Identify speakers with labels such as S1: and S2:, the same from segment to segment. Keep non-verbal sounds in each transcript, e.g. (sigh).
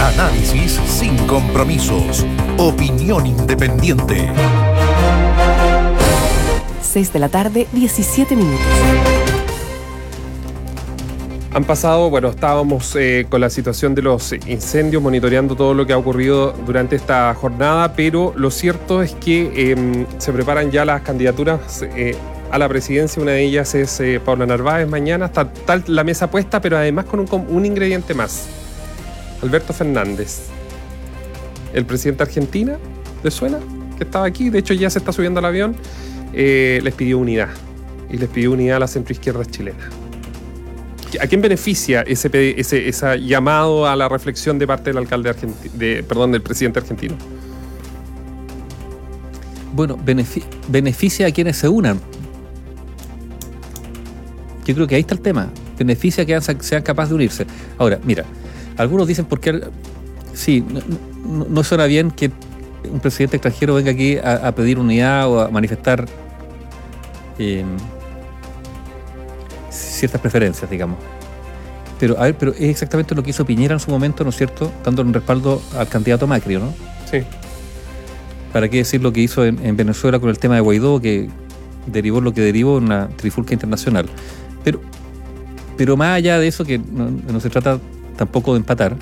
S1: Análisis sin compromisos. Opinión independiente.
S2: 6 de la tarde, 17 minutos.
S3: Han pasado, bueno, estábamos eh, con la situación de los incendios, monitoreando todo lo que ha ocurrido durante esta jornada, pero lo cierto es que em, se preparan ya las candidaturas eh, a la presidencia. Una de ellas es eh, Paula Narváez mañana. Está tal la mesa puesta, pero además con un, un ingrediente más. Alberto Fernández, el presidente de Argentina, ¿le suena? Que estaba aquí, de hecho ya se está subiendo al avión, les pidió unidad. Y les pidió unidad a la centroizquierda chilena. ¿A quién beneficia ese, llamado a la reflexión de parte del alcalde de, perdón, del presidente argentino?
S4: Bueno, beneficia a quienes se unan. Yo creo que ahí está el tema. Beneficia a que sean capaces de unirse. Ahora, mira, algunos dicen porque sí, no, suena bien que un presidente extranjero venga aquí a, pedir unidad o a manifestar eh, ciertas preferencias, digamos. Pero, a ver, pero es exactamente lo que hizo Piñera en su momento, ¿no es cierto? Dando un respaldo al candidato Macri, ¿no?
S3: Sí.
S4: ¿Para qué decir lo que hizo en, Venezuela con el tema de Guaidó, que derivó lo que derivó en una trifulca internacional? Pero, pero más allá de eso, que no, se trata tampoco de empatar,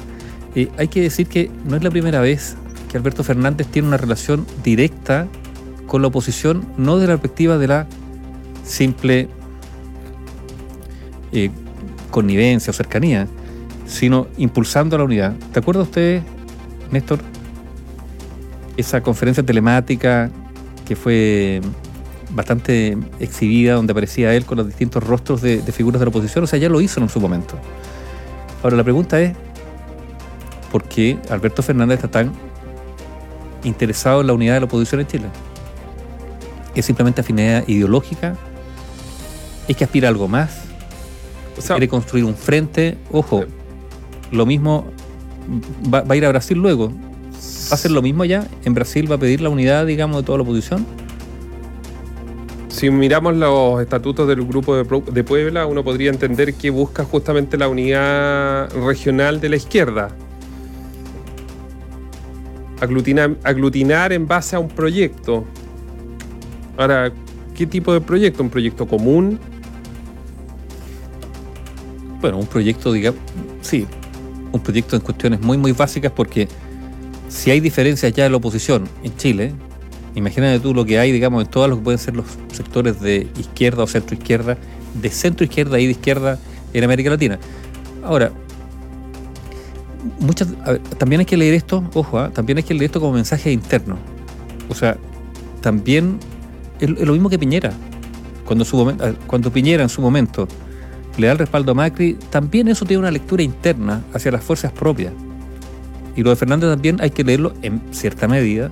S4: eh, hay que decir que no es la primera vez que Alberto Fernández tiene una relación directa con la oposición, no de la perspectiva de la simple eh, connivencia o cercanía, sino impulsando la unidad. ¿Te acuerda usted, Néstor, esa conferencia telemática que fue bastante exhibida, donde aparecía él con los distintos rostros de, figuras de la oposición? O sea, ya lo hizo en su momento. Ahora, la pregunta es, ¿por qué Alberto Fernández está tan interesado en la unidad de la oposición en Chile? ¿Es simplemente afinidad ideológica? ¿Es que aspira a algo más? quiere construir un frente. Ojo, lo mismo va, a ir a Brasil luego. ¿Va a hacer lo mismo allá? ¿En Brasil va a pedir la unidad, digamos, de toda la oposición?
S3: Si miramos los estatutos del Grupo de, Puebla, uno podría entender que busca justamente la unidad regional de la izquierda. Aglutinar, aglutinar en base a un proyecto. Ahora, ¿qué tipo de proyecto? ¿Un proyecto común?
S4: bueno, un proyecto, digamos, sí, un proyecto en cuestiones muy, muy básicas porque si hay diferencias ya en la oposición en Chile, imagínate tú lo que hay, digamos, en todos los que pueden ser los sectores de izquierda o centro izquierda, de centro izquierda y de izquierda en América Latina. Ahora, muchas, también hay que leer esto, ojo, ¿ah? también hay que leer esto como mensaje interno. O sea, también es, lo mismo que Piñera. Cuando, su, cuando Piñera en su momento le da el respaldo a Macri, también eso tiene una lectura interna hacia las fuerzas propias. Y lo de Fernández también hay que leerlo en cierta medida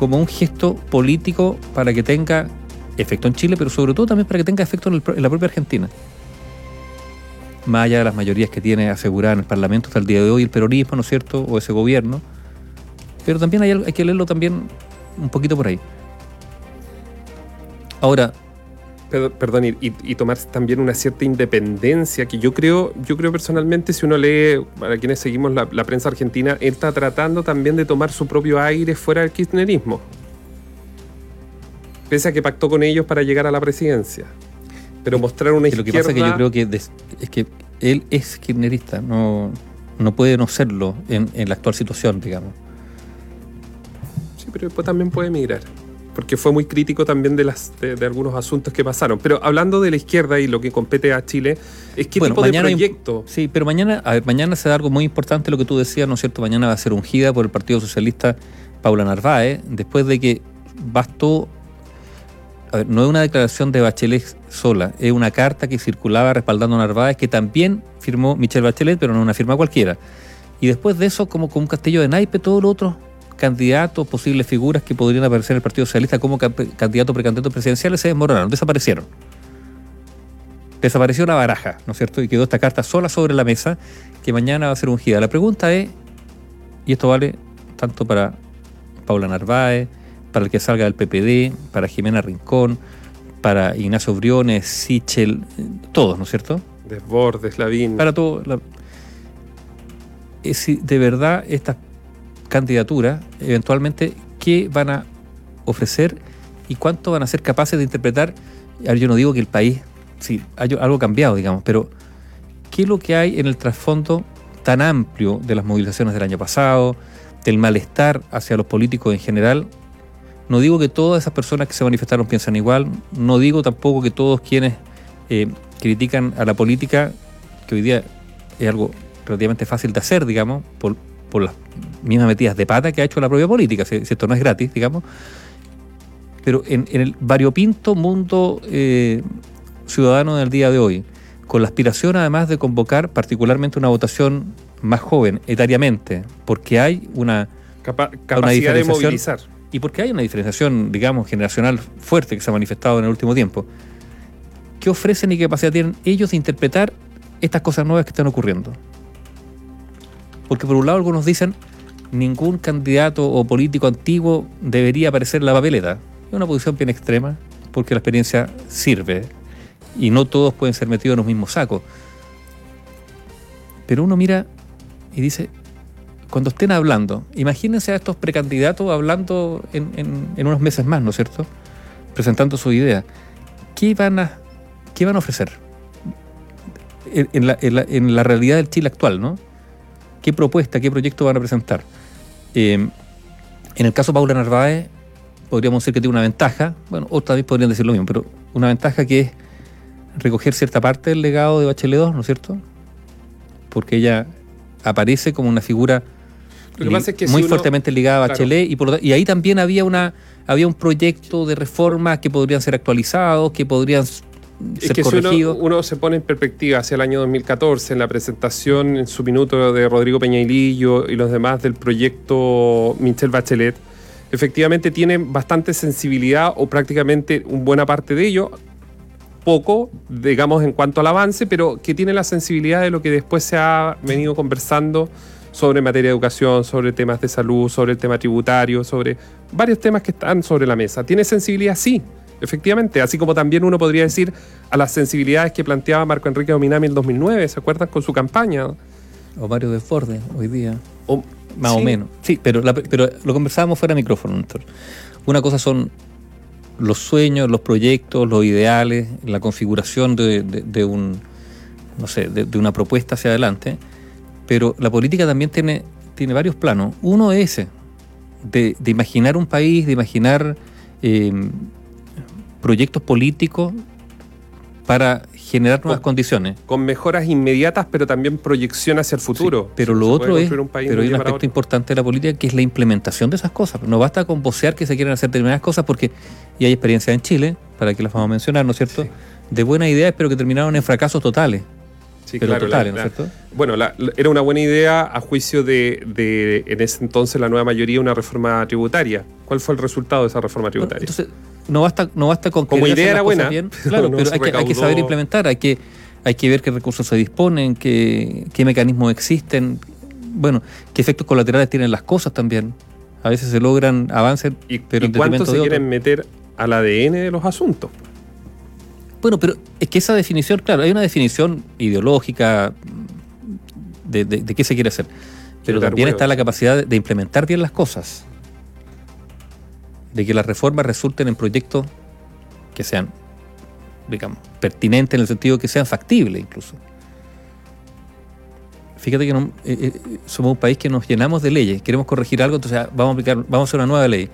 S4: como un gesto político para que tenga efecto en Chile, pero sobre todo también para que tenga efecto en, la propia Argentina. Más allá de las mayorías que tiene asegurada en el Parlamento hasta el día de hoy el peronismo, ¿no es cierto?, o ese gobierno. Pero también hay, hay que leerlo también un poquito por ahí. Ahora,
S3: perdón, y, tomar también una cierta independencia que yo creo, yo creo personalmente, si uno lee, para quienes seguimos la, prensa argentina, él está tratando también de tomar su propio aire fuera del kirchnerismo. Pese a que pactó con ellos para llegar a la presidencia. Pero mostrar una izquierda...
S4: Lo que pasa es que yo creo que es que él es kirchnerista, no, no puede no serlo en, en la actual situación, digamos.
S3: Sí, pero después también puede emigrar porque fue muy crítico también de, las, de, algunos asuntos que pasaron. Pero hablando de la izquierda y lo que compete a Chile, es qué tipo de proyecto.
S4: sí, pero mañana, a ver, mañana se da algo muy importante, lo que tú decías, ¿no es cierto? Mañana va a ser ungida por el Partido Socialista Paula Narváez, después de que bastó. A ver, no es una declaración de Bachelet sola, es una carta que circulaba respaldando a Narváez, que también firmó Michelle Bachelet, pero no una firma cualquiera. Y después de eso, como con un castillo de naipe, todo lo otro candidatos, posibles figuras que podrían aparecer en el Partido Socialista como candidatos precandidatos presidenciales se desmoronaron, desaparecieron. Desapareció la baraja, ¿no es cierto? Y quedó esta carta sola sobre la mesa que mañana va a ser ungida. La pregunta es, y esto vale tanto para Paula Narváez, para el que salga del PPD, para Jimena Rincón, para Ignacio Briones, Sichel, todos, ¿no es cierto?
S3: Desbordes, Lavín.
S4: Para todo. es si de verdad estas candidaturas, eventualmente, qué van a ofrecer y cuánto van a ser capaces de interpretar. Yo no digo que el país, sí, hay algo cambiado, digamos, pero ¿qué es lo que hay en el trasfondo tan amplio de las movilizaciones del año pasado, del malestar hacia los políticos en general? No digo que todas esas personas que se manifestaron piensan igual, no digo tampoco que todos quienes eh, critican a la política, que hoy día es algo relativamente fácil de hacer, digamos, por, por las mismas metidas de pata que ha hecho la propia política, si, si esto no es gratis, digamos. Pero en, en el variopinto mundo eh, ciudadano del día de hoy, con la aspiración además de convocar particularmente una votación más joven, etariamente, porque hay una,
S3: Capa- capacidad de movilizar.
S4: y porque hay una diferenciación, digamos, generacional fuerte que se ha manifestado en el último tiempo, ¿qué ofrecen y qué capacidad tienen ellos de interpretar estas cosas nuevas que están ocurriendo? Porque por un lado algunos dicen, ningún candidato o político antiguo debería aparecer en la papeleta. Es una posición bien extrema, porque la experiencia sirve y no todos pueden ser metidos en los mismos sacos. Pero uno mira y dice, cuando estén hablando, imagínense a estos precandidatos hablando en, en- en unos meses más, ¿no es cierto? Presentando su idea. ¿Qué van a, qué van a ofrecer? En, la, la- en la realidad del Chile actual, ¿no? ¿Qué propuesta, qué proyecto van a presentar? Eh, en el caso de Paula Narváez, podríamos decir que tiene una ventaja, bueno, otra vez podrían decir lo mismo, pero una ventaja que es recoger cierta parte del legado de Bachelet 2, ¿no es cierto? Porque ella aparece como una figura
S3: Lo que
S4: li-
S3: pasa es que
S4: muy
S3: si uno-
S4: fuertemente ligada a
S3: claro.
S4: Bachelet y, por y ahí también había una había un proyecto de reformas que podrían ser actualizados, que podrían
S3: Es que si uno, se pone en perspectiva hacia el año 2014, en la presentación en su minuto de Rodrigo Peñailillo y los demás del proyecto Michelle Bachelet, efectivamente tienen bastante sensibilidad o prácticamente una buena parte de ello, poco, digamos, en cuanto al avance, pero que tiene la sensibilidad de lo que después se ha venido conversando sobre materia de educación, sobre temas de salud, sobre el tema tributario, sobre varios temas que están sobre la mesa. ¿Tiene sensibilidad? Sí, efectivamente. Así como también uno podría decir a las sensibilidades que planteaba Marco Enrique Dominami en 2009, ¿se acuerdan? Con su campaña.
S4: O Mario Desbordes hoy día.
S3: O-
S4: Más o menos. Sí, pero, la- pero lo conversábamos fuera de micrófono, Néstor. Una cosa son los sueños, los proyectos, los ideales, la configuración de, de- de un, no sé, de, de una propuesta hacia adelante. Pero la política también tiene, tiene varios planos. Uno es ese, de, de imaginar un país, de imaginar eh, proyectos políticos para generar nuevas
S3: Con-
S4: condiciones.
S3: Con mejoras inmediatas, pero también proyección hacia el futuro.
S4: Sí, pero lo otro es,
S3: construir un país
S4: pero hay
S3: un
S4: aspecto importante de la política que es la implementación de esas cosas. No basta con vocear que se quieren hacer determinadas cosas porque, y hay experiencias en Chile, para que las vamos a mencionar, ¿no es cierto?
S3: Sí.
S4: De buenas ideas, pero que terminaron en fracasos totales.
S3: Sí,
S4: pero
S3: claro,
S4: totales,
S3: la-
S4: ¿no es cierto?
S3: Bueno, la- era una buena idea a juicio de, de, en ese entonces, la nueva mayoría, una reforma tributaria. ¿Cuál fue el resultado de esa reforma
S4: Bueno,
S3: tributaria?
S4: entonces, no basta, no basta con
S3: Como idea
S4: hacer
S3: era buena,
S4: bien, (laughs) claro,
S3: no
S4: pero hay que, hay que
S3: recaudó-
S4: saber implementar, hay que, hay que ver qué recursos se disponen, qué, qué mecanismos existen, bueno, qué efectos colaterales tienen las cosas también. A veces se logran avances,
S3: ¿Y,
S4: pero
S3: y cuánto se
S4: de
S3: quieren meter al ADN de los asuntos?
S4: Bueno, pero es que esa definición, claro, hay una definición ideológica de, de- de qué se quiere hacer. Pero también
S3: huevos.
S4: está la capacidad de implementar bien las cosas. De que las reformas resulten en proyectos que sean, digamos, pertinentes en el sentido que sean factibles incluso. Fíjate que no- eh, eh, somos un país que nos llenamos de leyes, queremos corregir algo, entonces ah, vamos a aplicar, vamos a hacer una nueva ley.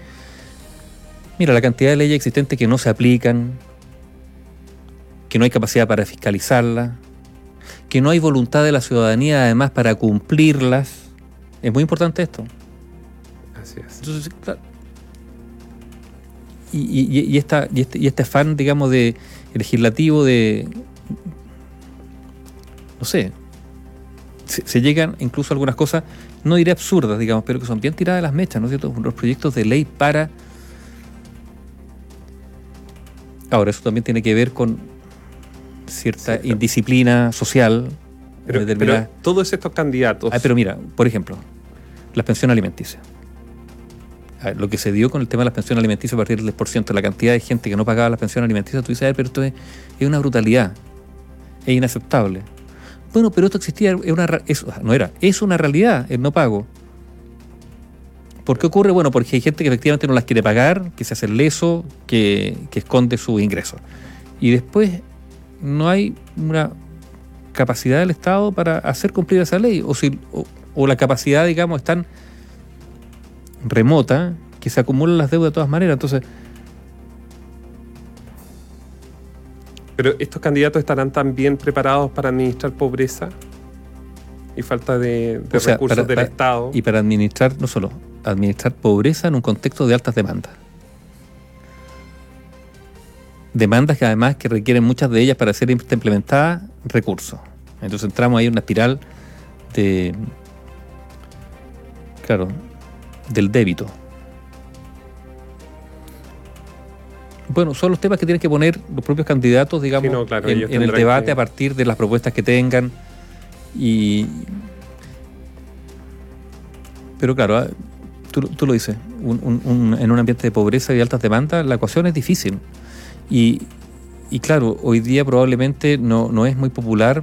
S4: Mira, la cantidad de leyes existentes que no se aplican, que no hay capacidad para fiscalizarlas, que no hay voluntad de la ciudadanía además para cumplirlas. Es muy importante esto.
S3: Así es.
S4: Entonces, claro. Y, esta, y, este, y este afán, digamos, de legislativo de. No sé. Se, se llegan incluso algunas cosas, no diré absurdas, digamos, pero que son bien tiradas las mechas, ¿no es cierto? Los proyectos de ley para. Ahora, eso también tiene que ver con cierta indisciplina social.
S3: Pero todos estos candidatos.
S4: Ah, pero mira, por ejemplo, las pensiones alimenticias. Lo que se dio con el tema de las pensiones alimenticias a partir del 10%, la cantidad de gente que no pagaba las pensiones alimenticias, tú dices, pero esto es, una brutalidad, es inaceptable. Bueno, pero esto existía, es una, es- no era, es una realidad el no pago. ¿Por qué ocurre? Bueno, porque hay gente que efectivamente no las quiere pagar, que se hace leso, que, que esconde sus ingresos. Y después no hay una capacidad del Estado para hacer cumplir esa ley. O, si, o, la capacidad, digamos, es tan remota que se acumulan las deudas de todas maneras. Entonces,
S3: Pero estos candidatos estarán también preparados para administrar pobreza y falta de, de
S4: O sea,
S3: recursos
S4: para-
S3: del
S4: para-
S3: Estado.
S4: y para administrar, no solo, administrar pobreza en un contexto de altas demandas. Demandas que además que requieren muchas de ellas para ser implementadas recursos. Entonces entramos ahí en una espiral de, claro, del débito. Bueno, son los temas que tienen que poner los propios candidatos, digamos,
S3: Sí, no, claro,
S4: en, el debate
S3: que-
S4: a partir de las propuestas que tengan. Y, pero claro, ah, tú, tú lo dices, un- un- un- en un ambiente de pobreza y de altas demandas, la ecuación es difícil. Y, y claro, hoy día probablemente no, no es muy popular,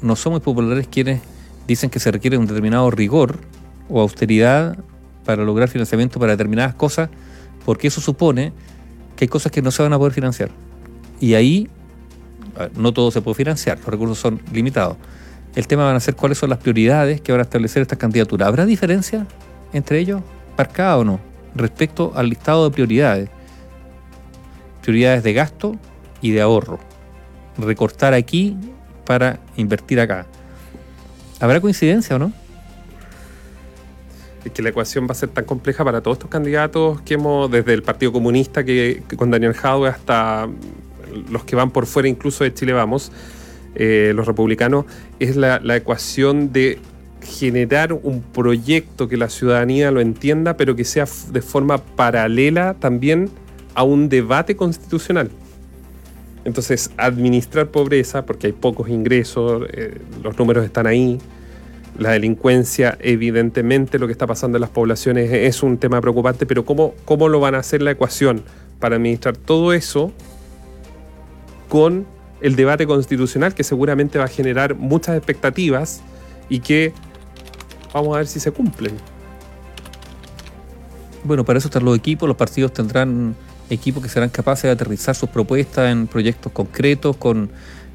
S4: no son muy populares quienes dicen que se requiere un determinado rigor o austeridad para lograr financiamiento para determinadas cosas, porque eso supone que hay cosas que no se van a poder financiar. Y ahí no todo se puede financiar, los recursos son limitados. El tema van a ser cuáles son las prioridades que van a establecer estas candidaturas. ¿Habrá diferencia entre ellos, marcada o no, respecto al listado de prioridades? Prioridades de gasto y de ahorro. Recortar aquí para invertir acá. ¿Habrá coincidencia o no?
S3: Que la ecuación va a ser tan compleja para todos estos candidatos que hemos, desde el Partido Comunista que, con Daniel Jadwe hasta los que van por fuera incluso de Chile Vamos, eh, los republicanos, es la, la ecuación de generar un proyecto que la ciudadanía lo entienda, pero que sea de forma paralela también a un debate constitucional. Entonces, administrar pobreza, porque hay pocos ingresos, eh, los números están ahí, la delincuencia, evidentemente lo que está pasando en las poblaciones es un tema preocupante, pero ¿cómo, cómo lo van a hacer la ecuación para administrar todo eso con el debate constitucional que seguramente va a generar muchas expectativas y que vamos a ver si se cumplen?
S4: Bueno, para eso están los equipos, los partidos tendrán equipos que serán capaces de aterrizar sus propuestas en proyectos concretos, con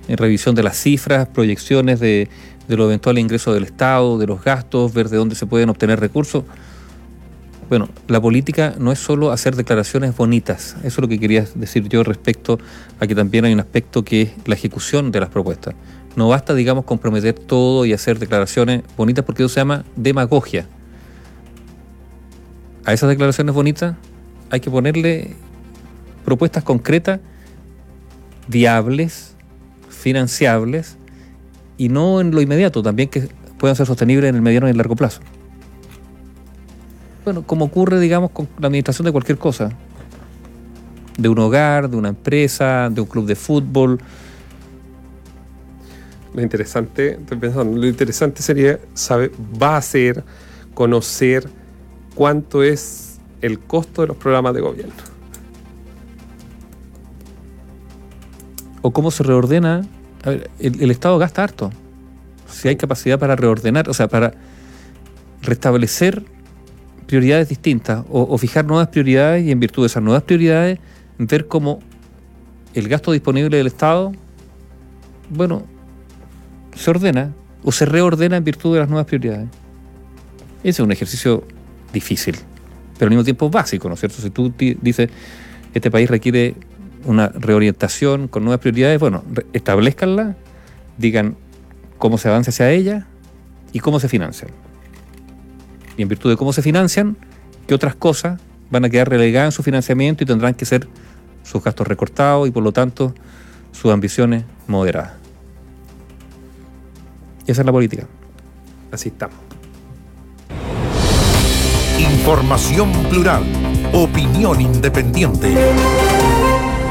S4: en revisión de las cifras, proyecciones de, de los eventuales ingresos del Estado, de los gastos, ver de dónde se pueden obtener recursos. Bueno, la política no es solo hacer declaraciones bonitas, eso es lo que quería decir yo respecto a que también hay un aspecto que es la ejecución de las propuestas. No basta, digamos, comprometer todo y hacer declaraciones bonitas porque eso se llama demagogia. A esas declaraciones bonitas hay que ponerle propuestas concretas, viables, financiables y no en lo inmediato, también que puedan ser sostenibles en el mediano y el largo plazo. Bueno, como ocurre, digamos, con la administración de cualquier cosa, de un hogar, de una empresa, de un club de fútbol.
S3: Lo interesante, lo interesante sería saber, va a ser conocer cuánto es el costo de los programas de gobierno.
S4: O cómo se reordena. A ver, el, Estado gasta harto. Si hay capacidad para reordenar, o sea, para restablecer prioridades distintas o, o fijar nuevas prioridades y en virtud de esas nuevas prioridades ver cómo el gasto disponible del Estado, bueno, se ordena o se reordena en virtud de las nuevas prioridades. Ese es un ejercicio difícil, pero al mismo tiempo básico, ¿no es cierto? Si tú dices, este país requiere una reorientación con nuevas prioridades, bueno, establezcanla, digan cómo se avanza hacia ella y cómo se financian. Y en virtud de cómo se financian, qué otras cosas van a quedar relegadas en su financiamiento y tendrán que ser sus gastos recortados y por lo tanto sus ambiciones moderadas. Esa es la política.
S3: Así estamos.
S1: Información plural. Opinión independiente.